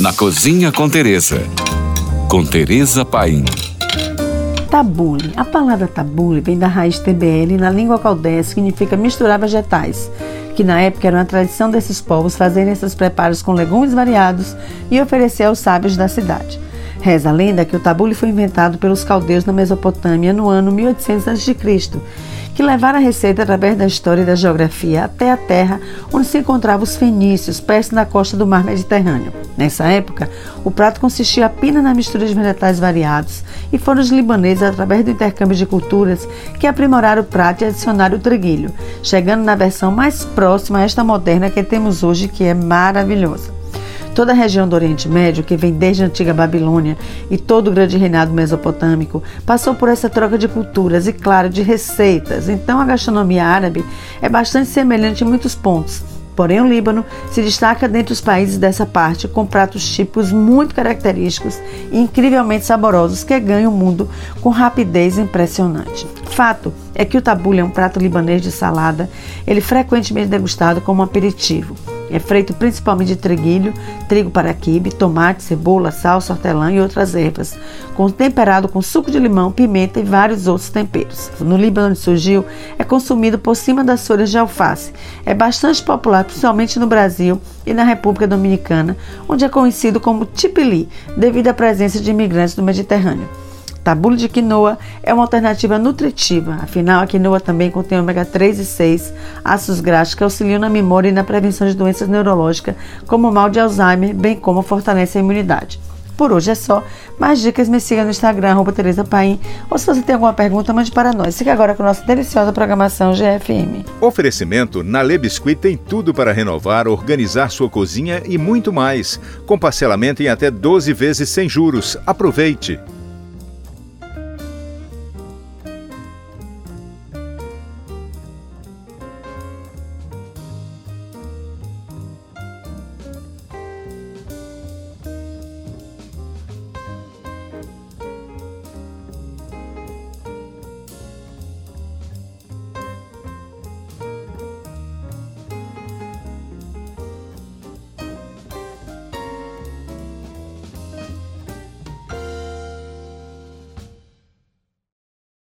Na Cozinha com Teresa. Com Teresa Paim. Tabule. A palavra tabule vem da raiz TBL na língua caldeia significa misturar vegetais, que na época era uma tradição desses povos fazerem esses preparos com legumes variados e oferecer aos sábios da cidade. Reza a lenda que o tabule foi inventado pelos caldeus na Mesopotâmia no ano 1800 a.C que levaram a receita através da história e da geografia até a terra onde se encontravam os fenícios, perto da costa do mar Mediterrâneo. Nessa época, o prato consistia apenas na mistura de vegetais variados e foram os libaneses, através do intercâmbio de culturas, que aprimoraram o prato e adicionaram o treguilho, chegando na versão mais próxima a esta moderna que temos hoje, que é maravilhosa. Toda a região do Oriente Médio, que vem desde a antiga Babilônia e todo o grande reinado mesopotâmico, passou por essa troca de culturas e, claro, de receitas. Então, a gastronomia árabe é bastante semelhante em muitos pontos. Porém, o Líbano se destaca dentre os países dessa parte com pratos típicos muito característicos e incrivelmente saborosos que ganham o mundo com rapidez impressionante. Fato é que o tabule é um prato libanês de salada, ele frequentemente degustado como aperitivo. É feito principalmente de treguilho, trigo para quibe, tomate, cebola, salsa, hortelã e outras ervas, com temperado com suco de limão, pimenta e vários outros temperos. No Líbano onde surgiu, é consumido por cima das folhas de alface. É bastante popular, principalmente no Brasil e na República Dominicana, onde é conhecido como tipili, devido à presença de imigrantes do Mediterrâneo. Tabule de quinoa é uma alternativa nutritiva, afinal a quinoa também contém ômega 3 e 6, ácidos graxos que auxiliam na memória e na prevenção de doenças neurológicas, como o mal de Alzheimer, bem como fortalece a imunidade. Por hoje é só. Mais dicas me siga no Instagram, Tereza Paim. Ou se você tem alguma pergunta, mande para nós. Fique agora com nossa deliciosa programação GFM. Oferecimento Nale Biscuit tem tudo para renovar, organizar sua cozinha e muito mais. Com parcelamento em até 12 vezes sem juros. Aproveite!